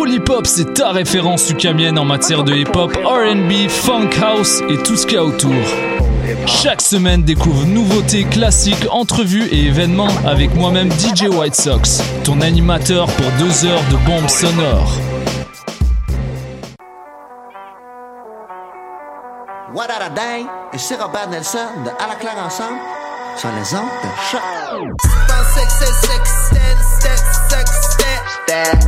Polypop, c'est ta référence ukamienne en matière de hip-hop, R&B, funk house et tout ce qu'il y a autour. Chaque semaine, découvre nouveautés, classiques, entrevues et événements avec moi-même DJ White Sox, ton animateur pour deux heures de bombes sonores. What a day? Et c'est Robert Nelson de À la claire ensemble sur les ondes de choc. that.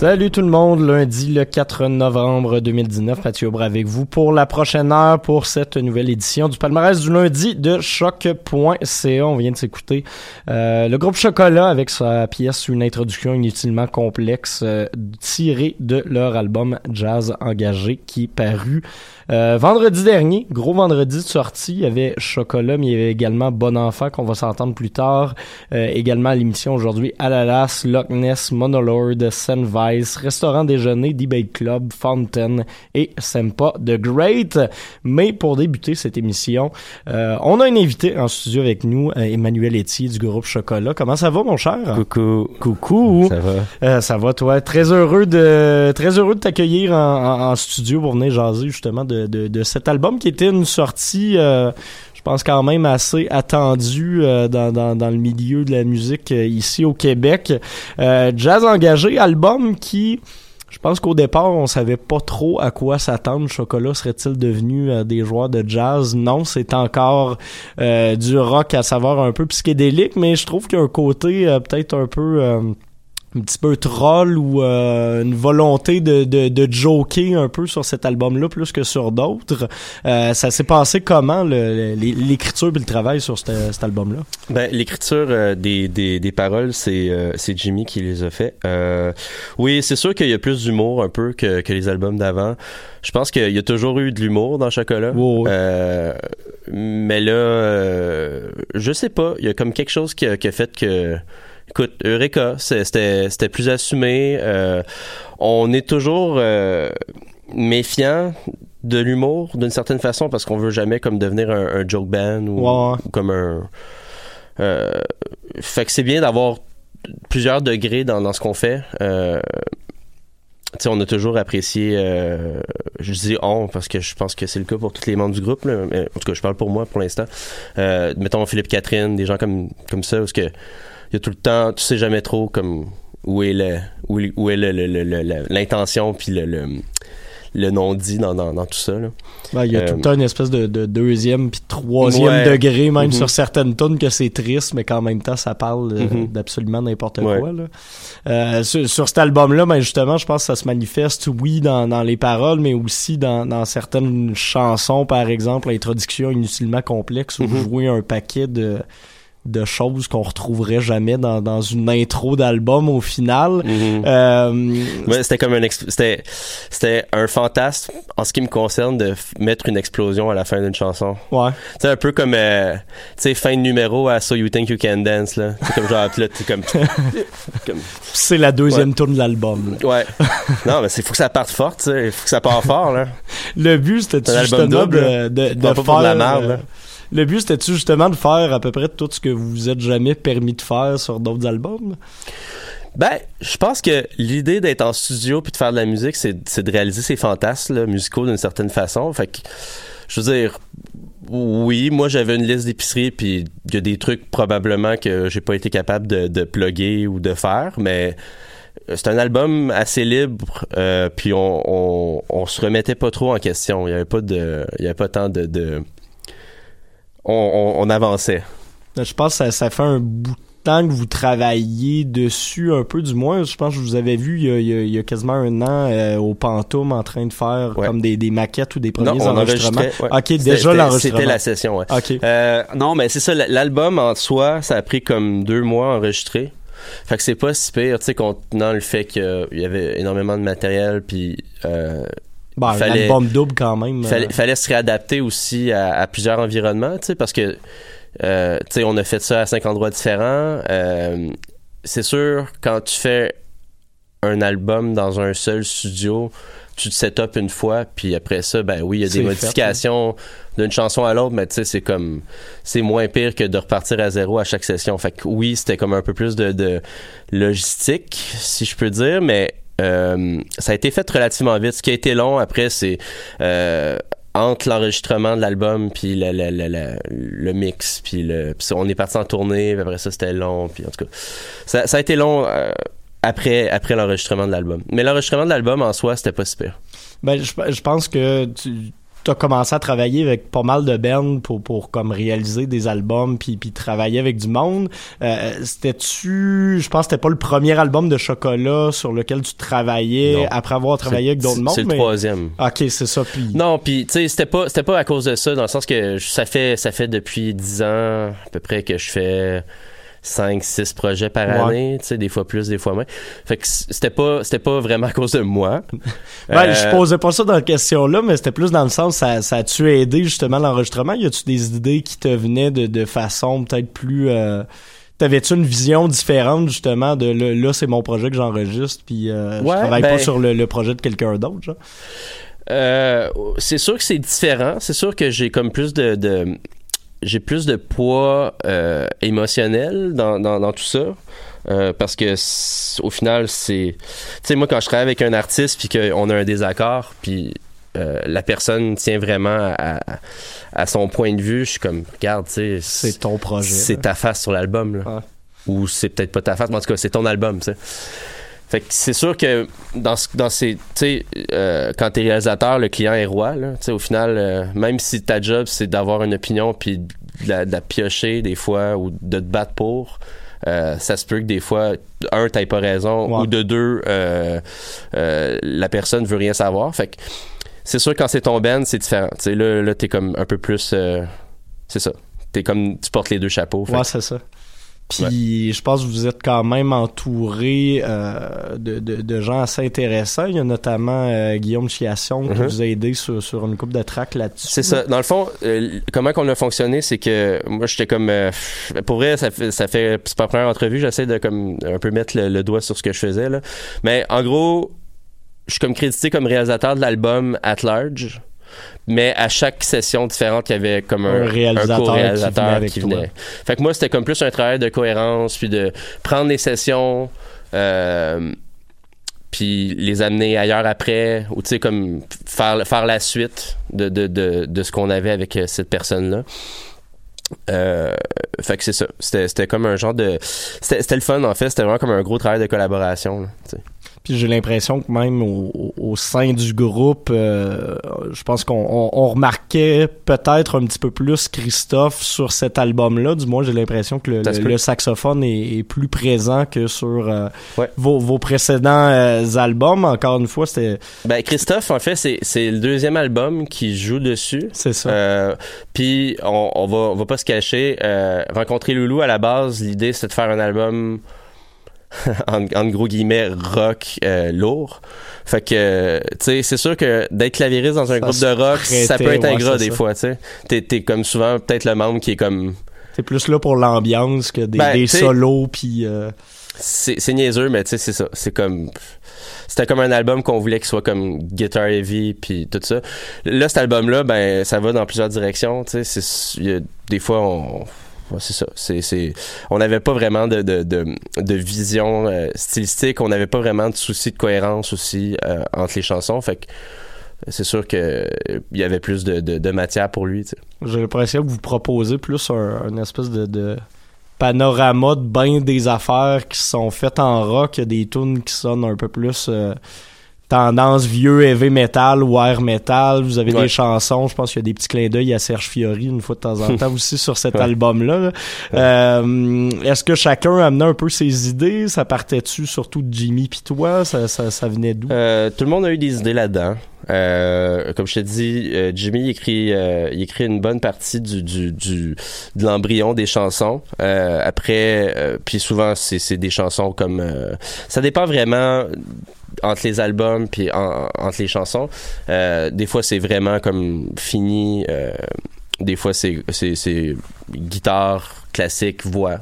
Salut tout le monde, lundi le 4 novembre 2019, Mathieu Aubry avec vous pour la prochaine heure pour cette nouvelle édition du palmarès du lundi de choc.ca. On vient de s'écouter euh, le groupe Chocolat avec sa pièce Une introduction inutilement complexe euh, tirée de leur album Jazz Engagé qui parut euh, vendredi dernier, gros vendredi de sortie, il y avait Chocolat, mais il y avait également Bon Enfant qu'on va s'entendre plus tard. Euh, également à l'émission aujourd'hui, Alalas, Loch Ness, Monolord, Sun Vice, Restaurant Déjeuner, Debate Club, Fountain et Sempa The Great. Mais pour débuter cette émission, euh, on a un invité en studio avec nous, euh, Emmanuel Etier du groupe Chocolat. Comment ça va, mon cher? Coucou. Coucou. Ça va? Euh, ça va, toi? Très heureux de très heureux de t'accueillir en, en- en studio pour venir jaser justement de, de, de cet album qui était une sortie, euh, je pense quand même assez attendue euh, dans, dans, le milieu de la musique euh, ici au Québec. Jazz engagé, album qui je pense qu'au départ, on savait pas trop à quoi s'attendre. Chocolat serait-il devenu des joueurs de jazz? Non, c'est encore du rock à savoir un peu psychédélique, mais je trouve qu'il y a un côté peut-être un peu... un petit peu troll ou euh, une volonté de, de, de joker un peu sur cet album-là plus que sur d'autres. Euh, ça s'est passé comment l'écriture et le travail sur cet, cet album-là? Ben, l'écriture euh, des, des, des paroles, c'est c'est Jimmy qui les a fait. Oui, c'est sûr qu'il y a plus d'humour un peu que, que les albums d'avant. Je pense qu'il y a toujours eu de l'humour dans Chocolat. Mais là, je sais pas. Il y a comme quelque chose qui a, qui a fait que... Écoute, Eureka, c'était plus assumé. Euh, on est toujours euh, méfiant de l'humour d'une certaine façon parce qu'on veut jamais comme devenir un, un joke band ou, Ouais, ouais. ou comme un euh, fait que c'est bien d'avoir plusieurs degrés dans, dans ce qu'on fait tu sais, on a toujours apprécié euh, je dis on parce que je pense que c'est le cas pour tous les membres du groupe là, mais en tout cas je parle pour moi pour l'instant euh, mettons Philippe Catherine des gens comme comme ça parce que il y a tout le temps tu sais jamais trop comme où est le où, est l'intention puis le, le, le non-dit dans, dans, dans tout ça là. Ben, il y a Euh, tout le temps une espèce de, de deuxième puis troisième Ouais. degré, même Mhm. sur certaines tunes que c'est triste, mais qu'en même temps, ça parle euh, Mhm. d'absolument n'importe Ouais. quoi. Là. Euh, sur, sur cet album-là, ben justement, je pense que ça se manifeste, oui, dans, dans les paroles, mais aussi dans, dans certaines chansons, par exemple, l'introduction inutilement complexe, où vous Mhm. jouez un paquet de de choses qu'on retrouverait jamais dans, dans une intro d'album au final. Euh, Ouais, c'était comme un c'était c'était un fantasme en ce qui me concerne de mettre une explosion à la fin d'une chanson. ouais. C'est un peu comme euh, tu sais fin de numéro à So You Think You Can Dance là. C'est comme genre là t'es comme comme C'est la deuxième tourne de l'album. ouais. Non, mais c'est faut que ça parte fort, tu sais, faut que ça parte fort là. Le but, c'était C'est justement de, de, faire. pour de la merde, euh. Le but, c'était justement de faire à peu près tout ce que vous vous êtes jamais permis de faire sur d'autres albums? Ben, je pense que l'idée d'être en studio puis de faire de la musique, c'est de réaliser ses fantasmes musicaux d'une certaine façon. Fait que, je veux dire, oui, moi j'avais une liste d'épicerie puis il y a des trucs probablement que j'ai pas été capable de, de plugger ou de faire, mais euh, c'est un album assez libre euh, puis on, on, se remettait pas trop en question. Il y avait pas de, il y avait pas tant de on, on, on avançait. Je pense que ça, ça fait un bout de temps que vous travaillez dessus un peu, du moins. Je pense que je vous avais vu il y a, il y quasiment un an euh, au Pantoum en train de faire Ouais. comme des, des maquettes ou des premiers Non, on enregistrements. ouais. Ok, C'était- déjà l'enregistrement. C'était la session, ouais. Euh, non, mais c'est ça, l'album en soi, ça a pris comme deux mois à enregistrer. Fait que c'est pas si pire, tu sais, contenant le fait qu'il y avait énormément de matériel, puis euh, Bon, fallait- double quand même. fallait, euh, fallait se réadapter aussi à, à plusieurs environnements, tu sais, parce que, euh, tu sais, on a fait ça à cinq endroits différents. Euh, c'est sûr, quand tu fais un album dans un seul studio, tu te set up une fois, puis après ça, ben oui, il y a des fait, modifications d'une chanson à l'autre, mais tu sais, c'est comme, c'est moins pire que de repartir à zéro à chaque session. Fait que oui, c'était comme un peu plus de, de logistique, si je peux dire, mais euh, ça a été fait relativement vite. Ce qui a été long après, c'est euh, entre l'enregistrement de l'album puis le, mix puis on est parti en tournée puis après ça c'était long puis en tout cas ça, ça a été long euh, après après l'enregistrement de l'album mais l'enregistrement de l'album en soi c'était pas super Ben, je, je pense que tu as commencé à travailler avec pas mal de bands pour, pour comme réaliser des albums puis, puis travailler avec du monde. Euh, c'était-tu, je pense que c'était pas le premier album de Chocolat sur lequel tu travaillais Non. après avoir travaillé avec d'autres mondes. c'est le troisième Ok, c'est ça. Puis non puis tu sais c'était pas c'était pas à cause de ça dans le sens que ça fait ça fait depuis 10 ans à peu près que je fais 5 6 projets par Ouais. année tu sais des fois plus des fois moins fait que c'était pas c'était pas vraiment à cause de moi Ouais, je Euh, posais pas ça dans la question là, mais c'était plus dans le sens ça, ça a-tu aidé justement l'enregistrement? Y a-tu des idées qui te venaient de, de façon peut-être plus euh, T'avais-tu une vision différente justement de là, là, c'est mon projet que j'enregistre puis euh, je Ouais, travaille ben- pas sur le, le projet de quelqu'un d'autre genre? Euh, c'est sûr que c'est différent. C'est sûr que j'ai comme plus de, de- j'ai plus de poids euh, émotionnel dans, dans, dans tout ça. Euh, parce que au final, c'est. Tu sais, moi, quand je travaille avec un artiste puis qu'on a un désaccord, puis euh, la personne tient vraiment à, à- son point de vue, je suis comme, regarde, tu sais. C'est ton projet. C'est ta face sur l'album, là. Ouais. Ou c'est peut-être pas ta face, mais en tout cas, c'est ton album, tu sais. Fait que c'est sûr que dans, ce- dans ces. Tu sais, euh, quand t'es réalisateur, le client est roi, là. Tu sais, au final, euh, même si ta job, c'est d'avoir une opinion puis de la, de la piocher des fois ou de te battre pour, euh, ça se peut que des fois, un, t'aies pas raison, ou de deux, euh, la personne veut rien savoir. Fait que c'est sûr quand c'est ton band, c'est différent. Tu sais, là, là t'es comme un peu plus, c'est ça. T'es comme, tu portes les deux chapeaux. Fait Ouais, que- c'est ça. Puis je pense que vous êtes quand même entouré euh, de, de, de gens assez intéressants. Il y a notamment euh, Guillaume Chiasson qui Mhm. vous a aidé sur, sur une coupe de tracks là-dessus. C'est ça. Dans le fond, euh, comment qu'on a fonctionné, c'est que moi, j'étais comme... euh, pour vrai, ça fait... Ça fait c'est pas la première entrevue, j'essaie de comme un peu mettre le, le doigt sur ce que je faisais. Là. Mais en gros, je suis comme crédité comme réalisateur de l'album At Large. Mais à chaque session différente, il y avait comme un, Un réalisateur qui venait qui. Fait que moi, c'était comme plus un travail de cohérence, puis de prendre les sessions, euh, puis les amener ailleurs après, ou tu sais, comme faire, faire la suite de, de, de, de ce qu'on avait avec euh, cette personne-là. Euh, fait que c'est ça. C'était, comme un genre de. C'était, le fun, en fait. C'était vraiment comme un gros travail de collaboration. là. Puis j'ai l'impression que même au, sein du groupe, euh, je pense qu'on on, on remarquait peut-être un petit peu plus Christophe sur cet album-là. Du moins, j'ai l'impression que le, saxophone est, est plus présent que sur euh, Ouais. vos, vos précédents euh, albums. Encore une fois, c'était Ben, Christophe, en fait, c'est, c'est le deuxième album qui joue dessus. c'est ça. Puis on, on va on va pas se cacher. rencontrer Loulou à la base, l'idée c'était de faire un album en, en gros guillemets rock euh, lourd. Fait que tu sais c'est sûr que d'être clavieriste dans un Ça groupe de rock, ça peut être ouais, ingrat des ça. fois. Tu sais t'es t'es comme souvent peut-être le membre qui est comme C'est plus là pour l'ambiance que des, Ben, des solos puis euh, c'est c'est niaiseux mais tu sais c'est ça c'est comme c'était comme un album qu'on voulait qu'il soit comme guitar heavy puis tout ça là cet album là ben ça va dans plusieurs directions tu sais des fois on c'est ça. On n'avait pas vraiment de vision euh, stylistique. On n'avait pas vraiment de souci de cohérence aussi euh, entre les chansons. Fait que c'est sûr que euh, il y avait plus de, matière pour lui j'ai l'impression que vous proposez plus un, espèce de, panorama de bien des affaires qui sont faites en rock, des tunes qui sonnent un peu plus euh, tendance vieux heavy metal ou air metal, vous avez Ouais. des chansons, je pense qu'il y a des petits clins d'œil à Serge Fiori une fois de temps en temps aussi sur cet album-là. là. Euh, Est-ce que chacun amenait un peu ses idées? Ça partait-tu surtout de Jimmy pis toi? Ça, ça, ça venait d'où? Euh, tout le monde a eu des idées là-dedans. Euh, comme je te dis, euh, Jimmy écrit, euh, écrit une bonne partie du, de l'embryon des chansons. Après, puis souvent c'est, des chansons comme, ça dépend vraiment entre les albums puis en- entre les chansons. Des fois c'est vraiment comme fini. des fois c'est guitare classique, voix.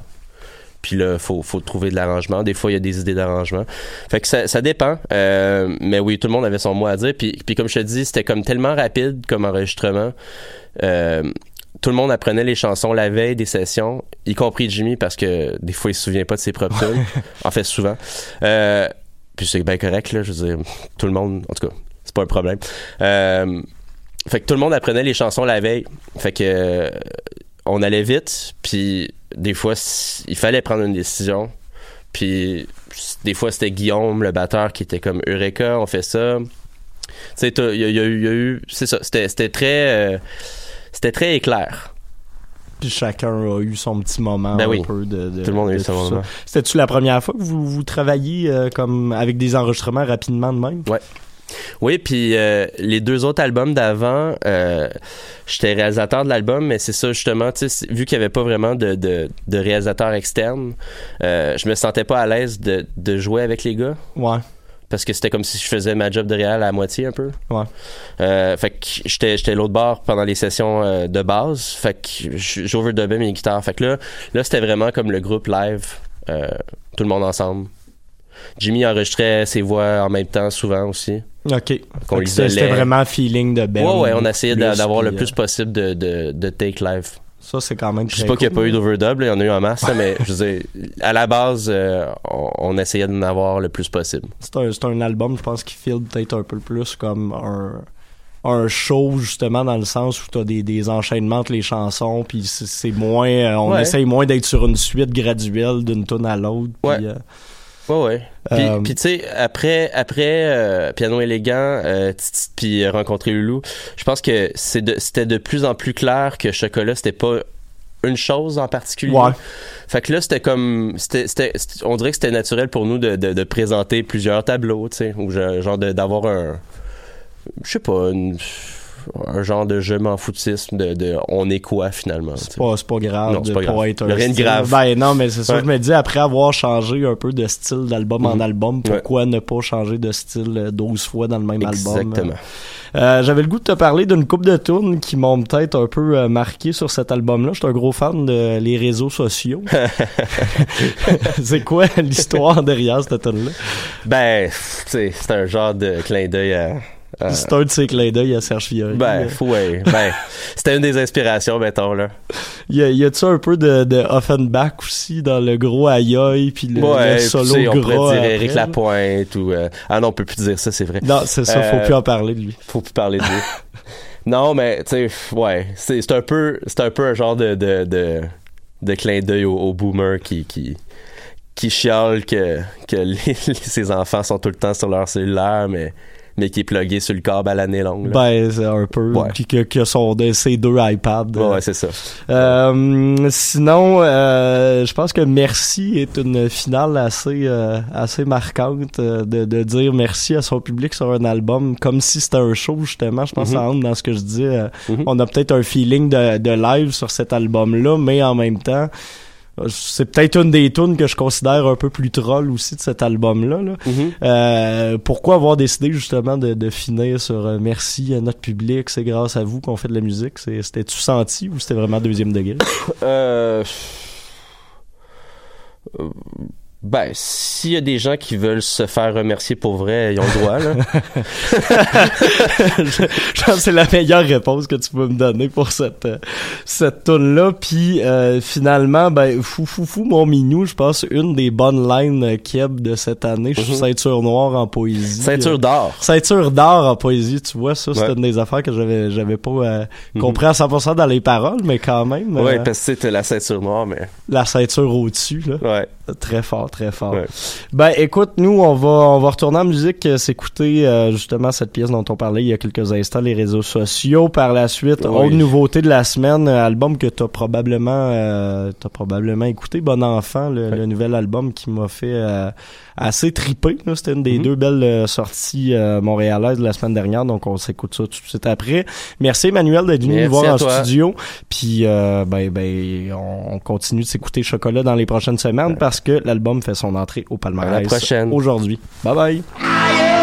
Puis là, faut, faut trouver de l'arrangement. Des fois, il y a des idées d'arrangement. Fait que ça, ça dépend. Euh, mais oui, tout le monde avait son mot à dire. Puis, puis comme je te dis, c'était comme tellement rapide comme enregistrement. Euh, tout le monde apprenait les chansons la veille des sessions, y compris Jimmy, parce que des fois, il se souvient pas de ses propres tunes. En fait, souvent. Euh, puis c'est bien correct, là. Je veux dire, tout le monde, en tout cas, c'est pas un problème. Euh, fait que tout le monde apprenait les chansons la veille. Fait que euh, on allait vite, puis des fois, il fallait prendre une décision. Puis des fois, c'était Guillaume, le batteur, qui était comme Eureka, on fait ça. Tu sais, il y, a- y eu, il y a eu- c'est ça, c'était c'était très, euh, c'était très éclair. Puis chacun a eu son petit moment Ben un oui. peu de, de- Tout le monde a eu son moment. C'était-tu la première fois que vous, vous travailliez euh, comme avec des enregistrements rapidement de même? Oui, puis euh, les deux autres albums d'avant, euh, j'étais réalisateur de l'album, mais c'est ça justement, vu qu'il n'y avait pas vraiment de, de, de réalisateur externe, euh, je me sentais pas à l'aise de, de jouer avec les gars. Ouais. parce que c'était comme si je faisais ma job de réal à moitié un peu. Ouais. Euh, fait que j'étais l'autre bord pendant les sessions de base. Fait que j- j'overdubais mes guitares. Fait que là, là c'était vraiment comme le groupe live, tout le monde ensemble. Jimmy enregistrait ses voix en même temps souvent aussi. OK. C'était vraiment feeling de band. ouais, ouais, on essayait d'avoir le plus euh, possible de, de, de take live. Ça, c'est quand même Je sais pas qu'il n'y a pas eu d'overdub, il y en a eu en masse, mais je veux dire, à la base, euh, on, on essayait d'en avoir le plus possible. C'est un, un album, je pense, qui file peut-être un peu plus comme un, un show, justement, dans le sens où t'as des, des enchaînements entre les chansons, puis c'est moins... euh, on Ouais. essaye moins d'être sur une suite graduelle d'une tune à l'autre. Ouais. euh, Ouais, ouais. Puis, Euh, puis tu sais, après, après euh, Piano élégant, euh, puis Rencontrer Loulou, je pense que de- c'était de plus en plus clair que Chocolat, c'était pas une chose en particulier. Ouais. Fait que là, c'était comme, c'était- on dirait que c'était naturel pour nous de, de, de présenter plusieurs tableaux, tu sais, ou genre de- d'avoir un, je sais pas, une- un genre de je m'en foutisme de, de on est quoi finalement. C'est pas, c'est pas grave Non, de pas pas grave. être un rien de grave. Ben non, mais c'est ça, Ouais. je me dis, après avoir changé un peu de style d'album en Mhm. album, pourquoi ne pas changer de style euh, 12 fois dans le même album? Exactement. Euh, J'avais le goût de te parler d'une coupe de tunes qui m'ont peut-être un peu euh, marqué sur cet album-là. Je suis un gros fan de les réseaux sociaux. c'est quoi l'histoire derrière cette tune-là? Ben, c'est un genre de clin d'œil à. C'est un de ses clins d'œil à Serge Fiori. ben, fou, ouais. Ben, c'était une des inspirations, mettons, là. Y a- y a-tu un peu de, de Offenbach aussi dans le gros aïe puis le, ouais, le puis, solo tu sais, on gras dire là? Lapointe ou. euh, Ah non, on peut plus dire ça, c'est vrai. Non, c'est ça, faut Euh, plus en parler de lui. Faut plus parler de lui. non, mais, tu sais, ouais, c'est un peu, c'est un peu un genre de, de, de, de clin d'œil au, au boomer qui, qui, qui chiale que, que les- ses enfants sont tout le temps sur leur cellulaire, mais, mais qui est plugué sur le câble à l'année longue. là. Ben, c'est un peu. Ouais. Puis que, que son, de, ses deux iPads. Ouais, ouais, c'est ça. Euh, sinon, euh, je pense que merci est une finale assez euh, assez marquante euh, de, de dire merci à son public sur un album comme si c'était un show justement. Je pense que ça Mhm. rentre dans ce que je dis. euh, Mhm. On a peut-être un feeling de, de live sur cet album-là, mais en même temps. C'est peut-être une des tunes que je considère un peu plus troll aussi de cet album-là. là. Mhm. Euh, pourquoi avoir décidé justement de, de finir sur euh, merci à notre public, c'est grâce à vous qu'on fait de la musique? C'était-tu senti ou c'était vraiment deuxième degré? Euh... Ben, s'il y a des gens qui veulent se faire remercier pour vrai, ils ont le droit, là. je, je pense que c'est la meilleure réponse que tu peux me donner pour cette euh, cette tune là puis euh, finalement ben fou fou fou mon minou je pense une des bonnes lines euh, Keb de cette année je suis Mhm. ceinture noire en poésie Ceinture d'or. ceinture d'or en poésie tu vois ça c'était Ouais. une des affaires que j'avais j'avais pas euh, Mhm. compris à 100% dans les paroles mais quand même euh, Ouais, parce que c'était la ceinture noire, mais. la ceinture au-dessus là Ouais. Très fort, très fort. Ouais. Ben écoute, nous on va on va retourner en musique, euh, s'écouter euh, justement cette pièce dont on parlait il y a quelques instants, les réseaux sociaux. Par la suite, Oui. autre nouveauté de la semaine, euh, album que t'as probablement euh, t'as probablement écouté, Bon Enfant, le, Ouais. le nouvel album qui m'a fait euh, assez triper. là. C'était une des Mhm. deux belles euh, sorties euh, montréalaises de la semaine dernière, donc on s'écoute ça tout de suite après. Merci Emmanuel d'être venu nous voir en toi. studio. Puis euh, ben ben on, on continue de s'écouter Chocolat dans les prochaines semaines parce que l'album fait son entrée au palmarès À la prochaine. aujourd'hui. Bye bye.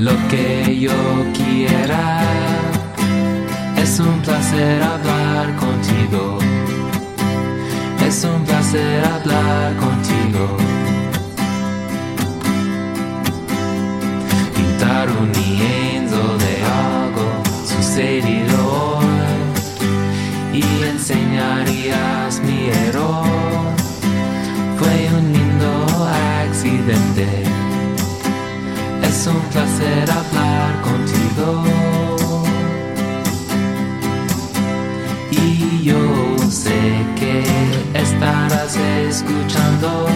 Yo quiera. Es un placer hablar contigo. Es un placer hablar contigo. Pintar un lienzo de algo sucedido y enseñarías mi error. Fue un lindo accidente. Un placer hablar contigo. Y yo sé que estarás escuchando.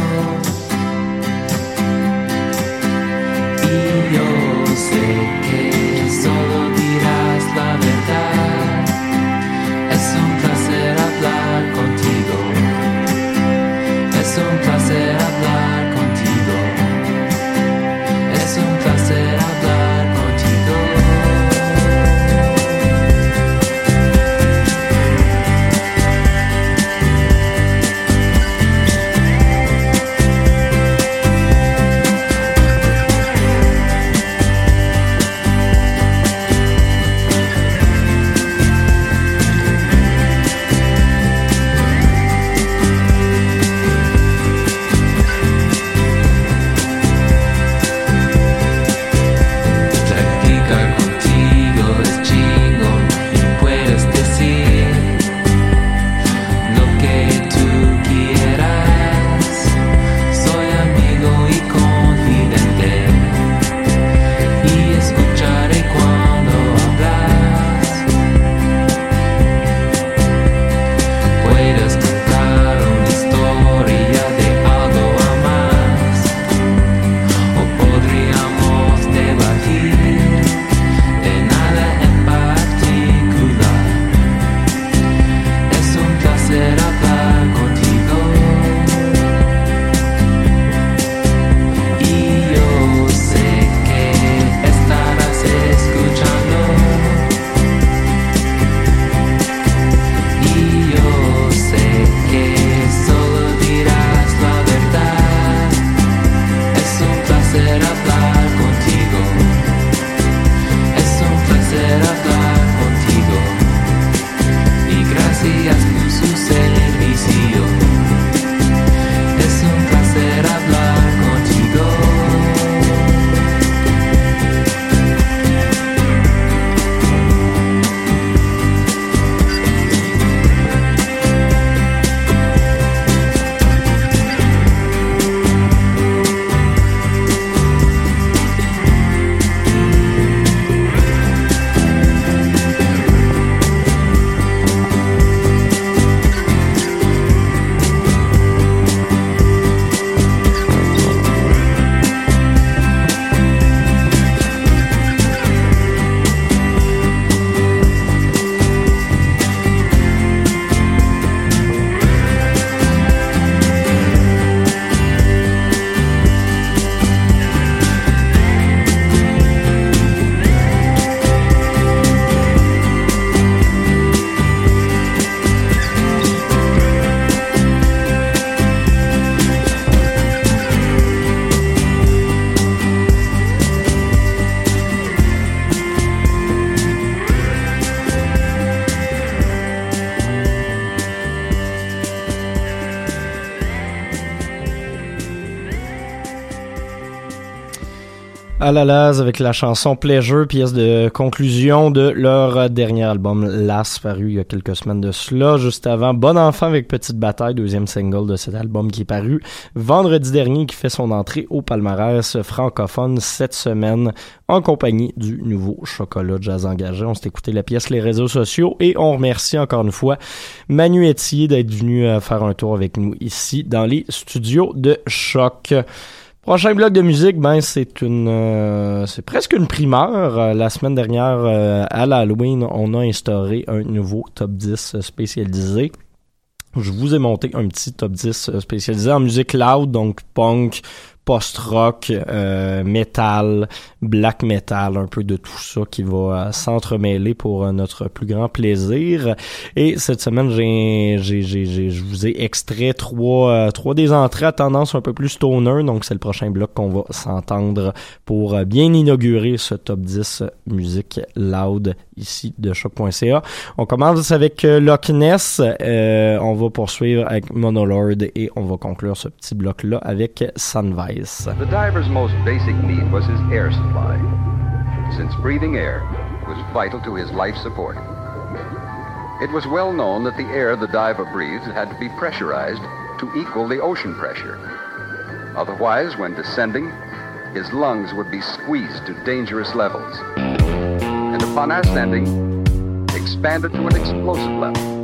À la Laz avec la chanson Pleasure, pièce de conclusion de leur dernier album Last, paru il y a quelques semaines de cela. Juste avant, Bon Enfant avec Petite Bataille, deuxième single de cet album qui est paru vendredi dernier, qui fait son entrée au palmarès francophone cette semaine en compagnie du nouveau Chocolat Jazz Engagé. On s'est écouté la pièce Les réseaux sociaux et on remercie encore une fois Manu Etier d'être venu euh, faire un tour avec nous ici dans les studios de Choc. Prochain bloc de musique, ben c'est une, euh, c'est presque une primeur. Euh, la semaine dernière, euh, à l'Halloween, on a instauré un nouveau top 10 spécialisé. Je vous ai monté un petit top 10 spécialisé en musique loud, donc punk, post-rock, euh, metal, black metal, un peu de tout ça qui va euh, s'entremêler pour euh, notre plus grand plaisir. Et cette semaine, j'ai, j'ai, j'ai, je vous ai extrait trois, trois des entrées à tendance un peu plus stoner. Donc, c'est le prochain bloc qu'on va s'entendre pour bien inaugurer ce top 10 musique loud ici de choc.ca. On commence avec euh, Loch Ness. Euh, on va poursuivre avec Monolord et on va conclure ce petit bloc-là avec Sunvice. The diver's most basic need was his air supply, since breathing air was vital to his life support. It was well known that the air the diver breathed had to be pressurized to equal the ocean pressure. Otherwise, when descending, his lungs would be squeezed to dangerous levels. Upon ascending, expanded to an explosive level.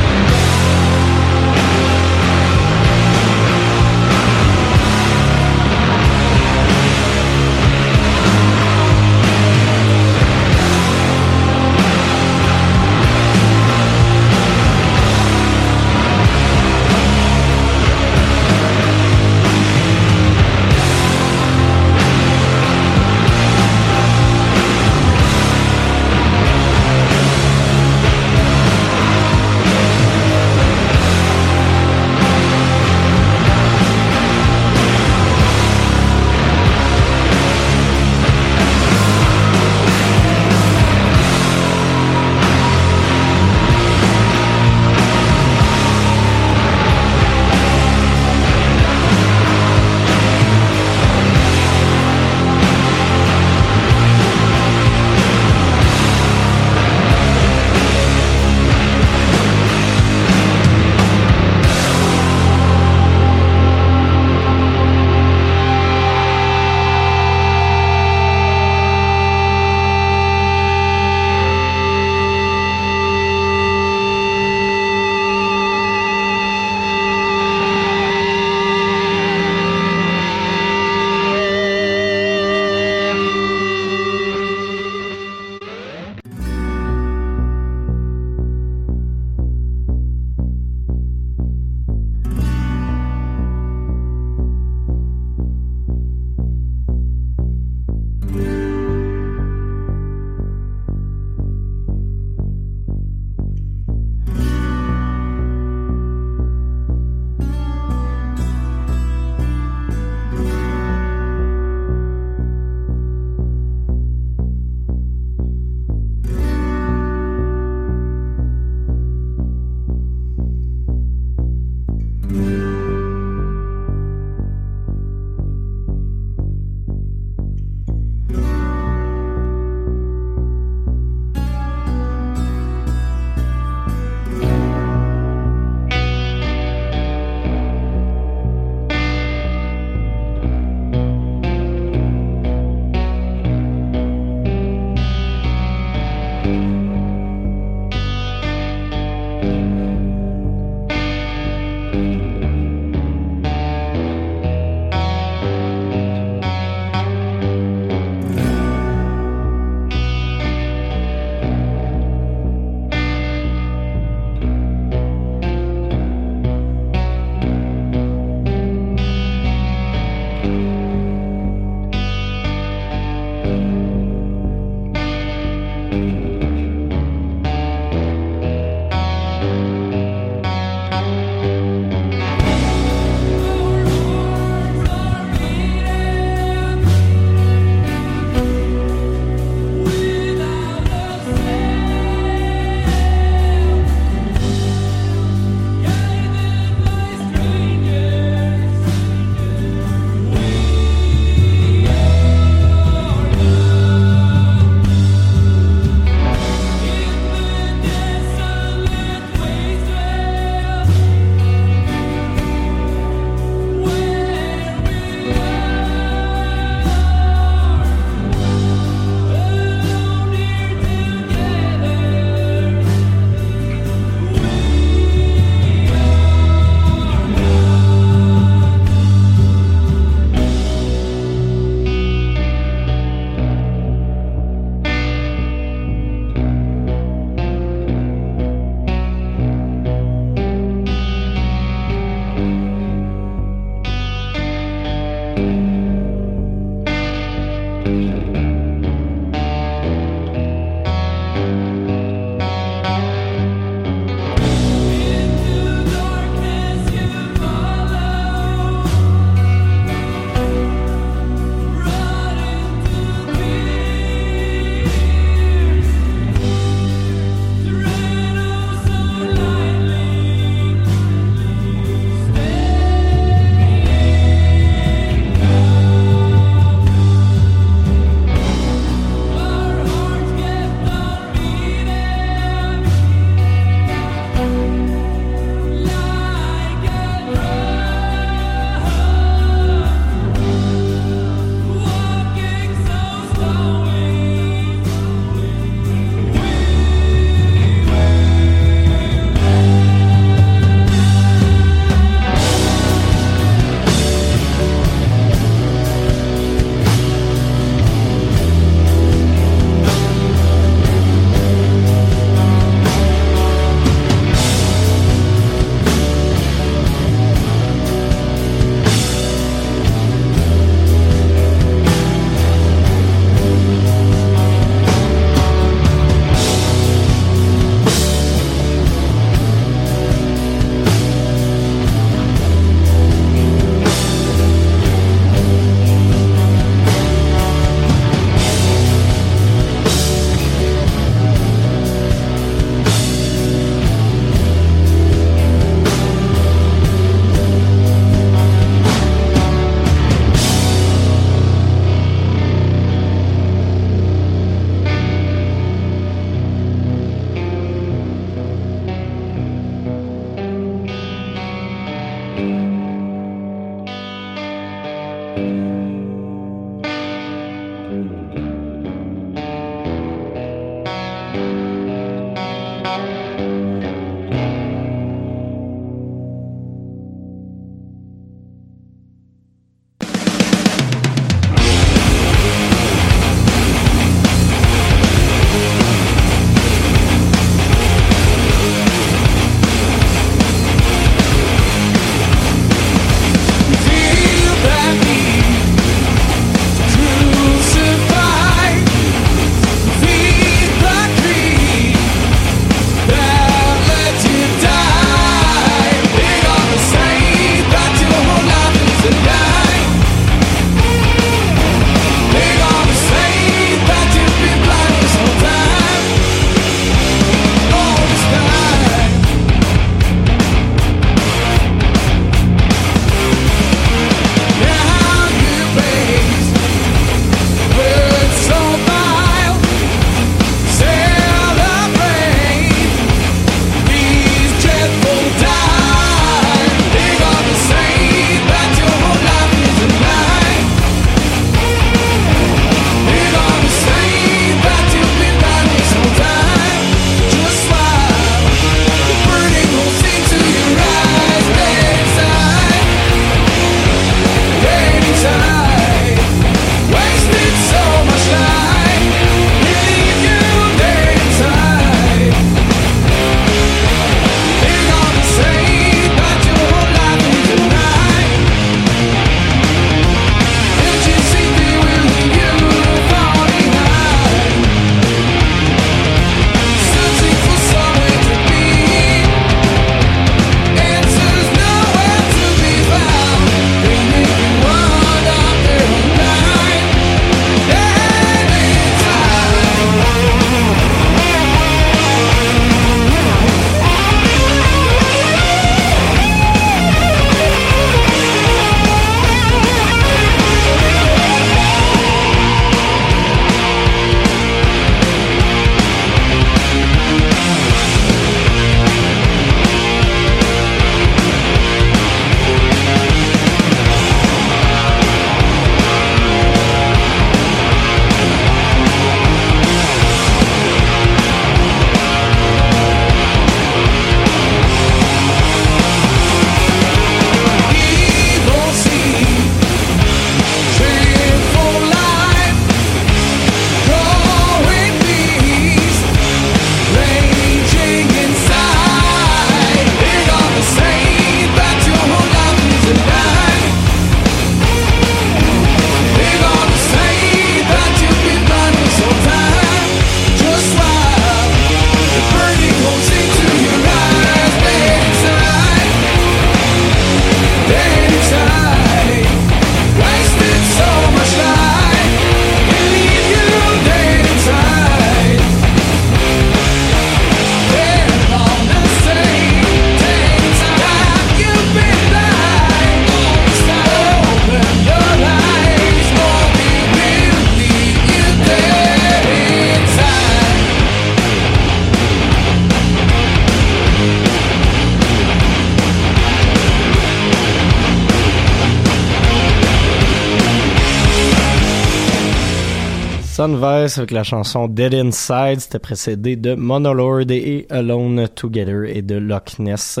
Avec la chanson Dead Inside, c'était précédé de Monolord et Alone Together et de Loch Ness.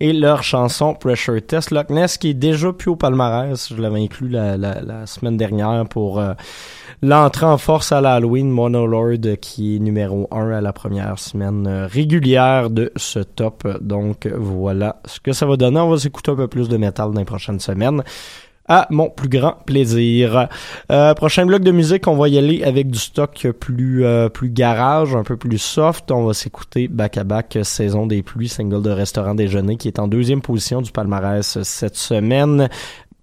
Et leur chanson Pressure Test, Loch Ness qui est déjà plus au palmarès, je l'avais inclus la semaine dernière pour euh, l'entrée en force à l'Halloween, Monolord qui est numéro 1 à la première semaine euh, régulière de ce top. Donc voilà ce que ça va donner. On va s'écouter un peu plus de métal dans les prochaines semaines à mon plus grand plaisir. Euh, prochain bloc de musique, on va y aller avec du stock plus euh, plus garage, un peu plus soft. On va s'écouter Back à Back Saison des pluies, single de Restaurant Déjeuner qui est en deuxième position du palmarès cette semaine.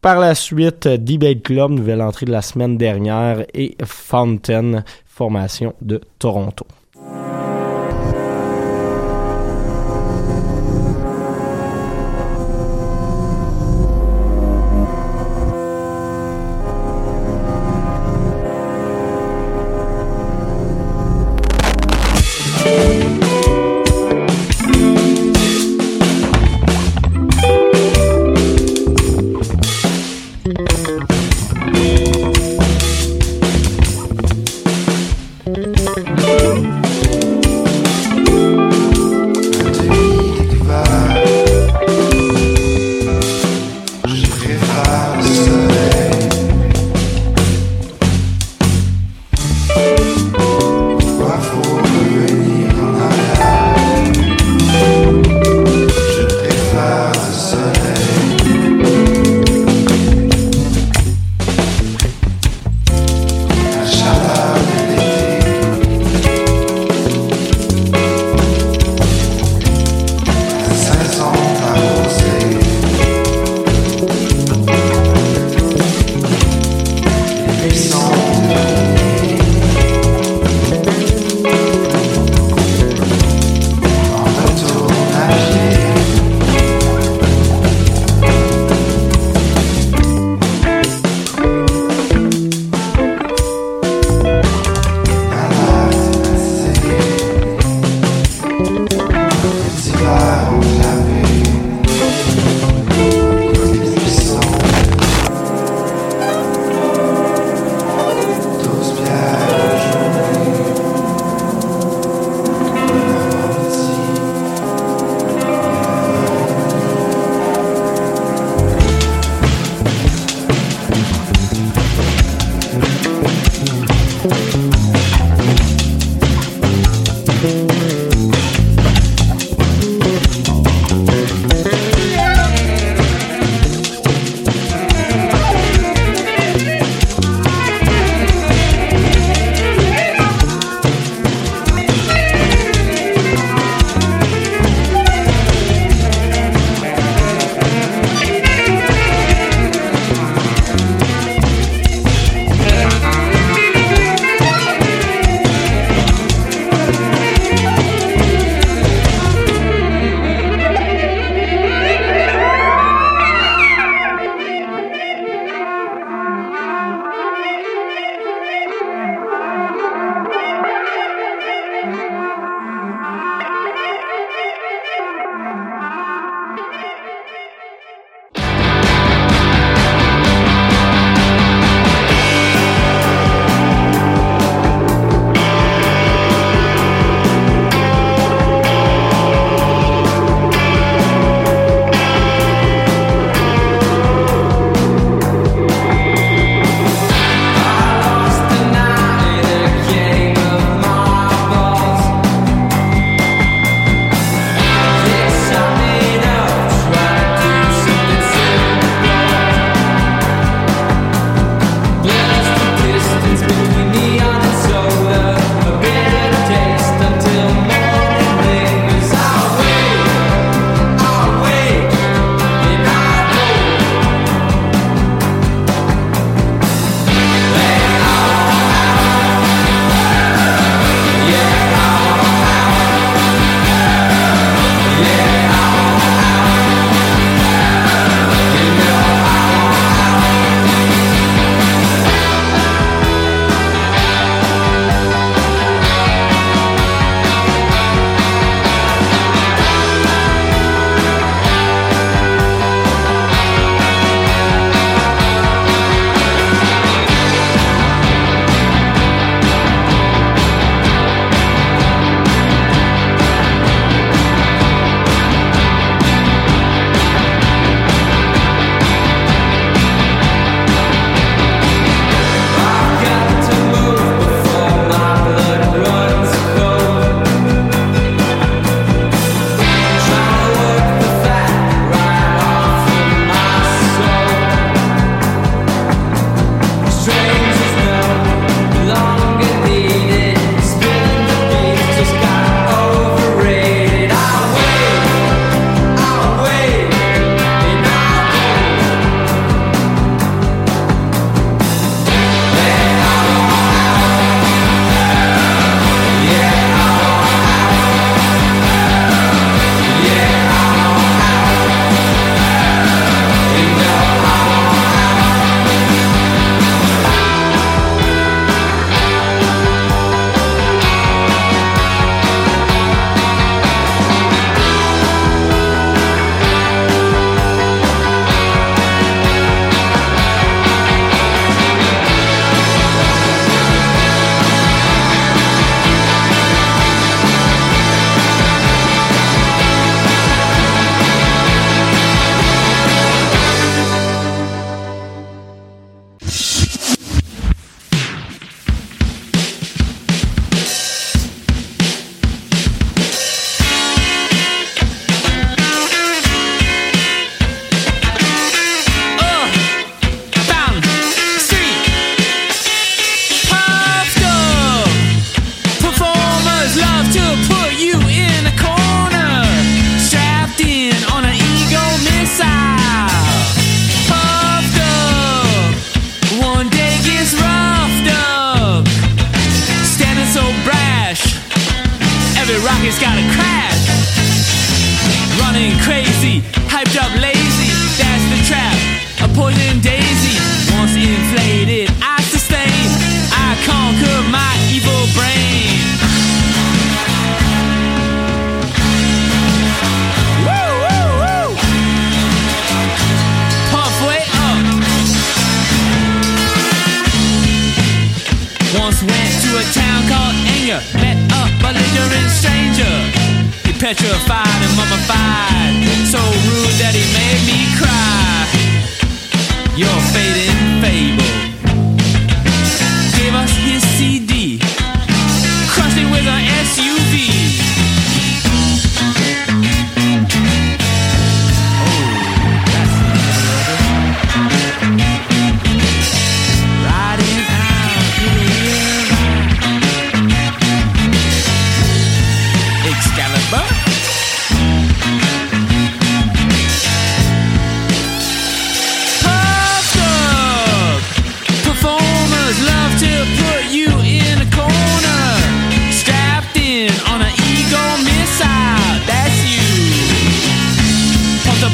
Par la suite, Debate Club, nouvelle entrée de la semaine dernière, et Fountain, formation de Toronto.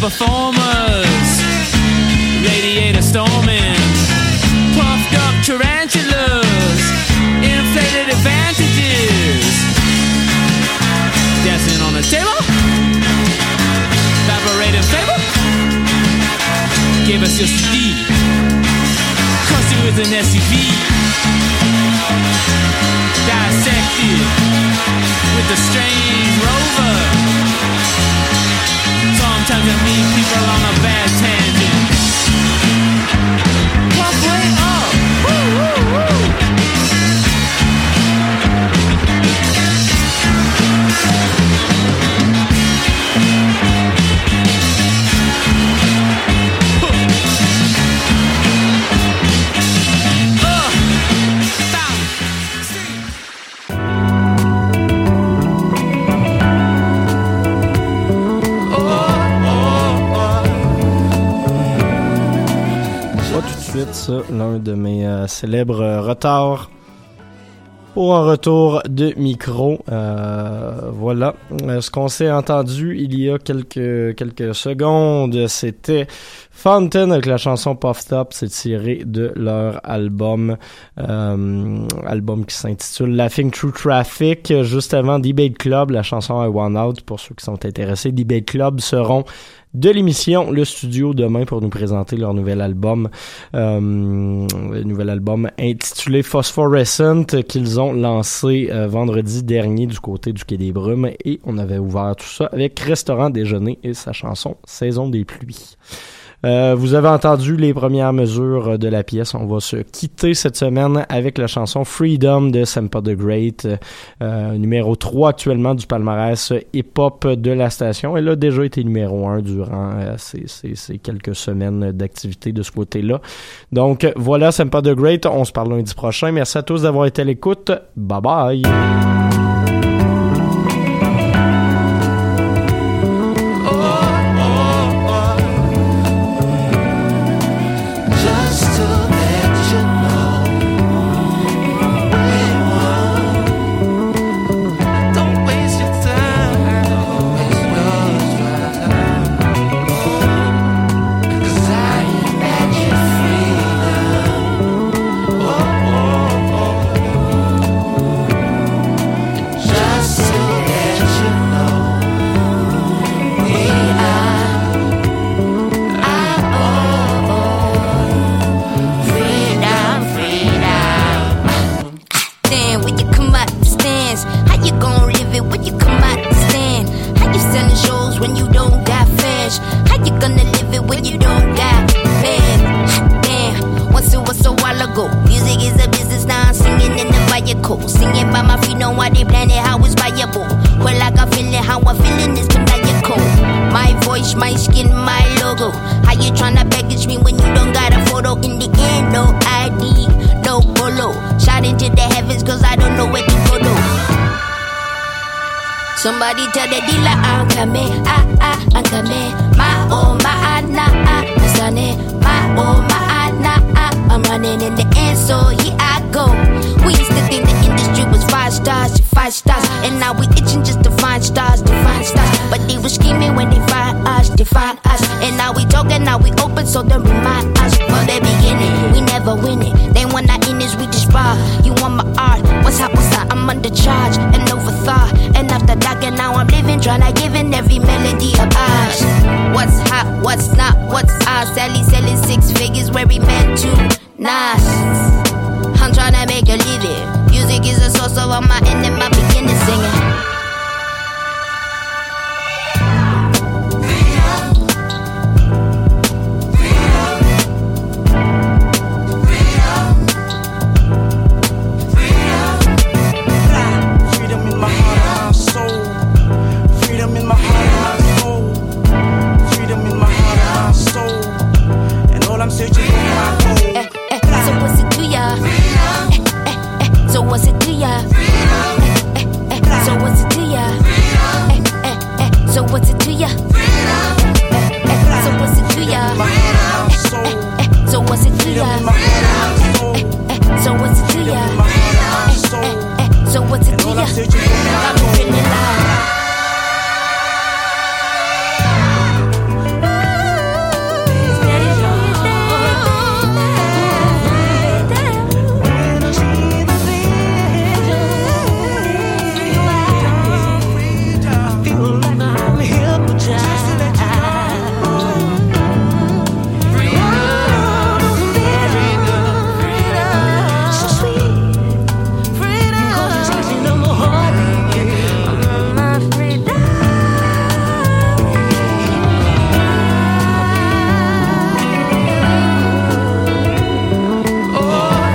Performers. Radiator storming. Puffed up tarantulas. Inflated advantages. Dancing on the table. Evaporating fable. Give us your CD. Crushed it with an SUV. Dissected with the strange rover. Sometimes I meet people on a bad tangent. L'un de mes euh, célèbres euh, retards pour un retour de micro. Euh, voilà. Ce qu'on s'est entendu il y a quelques, quelques secondes, c'était Fountain avec la chanson Puffed Up. C'est tiré de leur album, album qui s'intitule Laughing Through Traffic. Juste avant Debate Club, la chanson I Want Out. Pour ceux qui sont intéressés, Debate Club seront de l'émission Le Studio demain pour nous présenter leur nouvel album, euh, nouvel album intitulé Phosphorescent qu'ils ont lancé euh, vendredi dernier du côté du Quai des Brumes et on avait ouvert tout ça avec Restaurant Déjeuner et sa chanson Saison des pluies. Euh, vous avez entendu les premières mesures de la pièce. On va se quitter cette semaine avec la chanson Freedom de Sampa the Great, euh, numéro 3 actuellement du palmarès hip-hop de la station. Elle a déjà été numéro 1 durant euh, ces, ces- ces quelques semaines d'activité de ce côté-là. Donc voilà Sampa the Great. On se parle lundi prochain. Merci à tous d'avoir été à l'écoute. Bye bye. broken, now we open, so don't remind us from the beginning. We never win it. Then when I in this, we just raw. You want my art? What's up, what's up? I'm under charge and overthought. And after dark, and now I'm living, trying to give in every melody of ours. What's hot, what's not, what's ours? Sally selling six figures, where we met.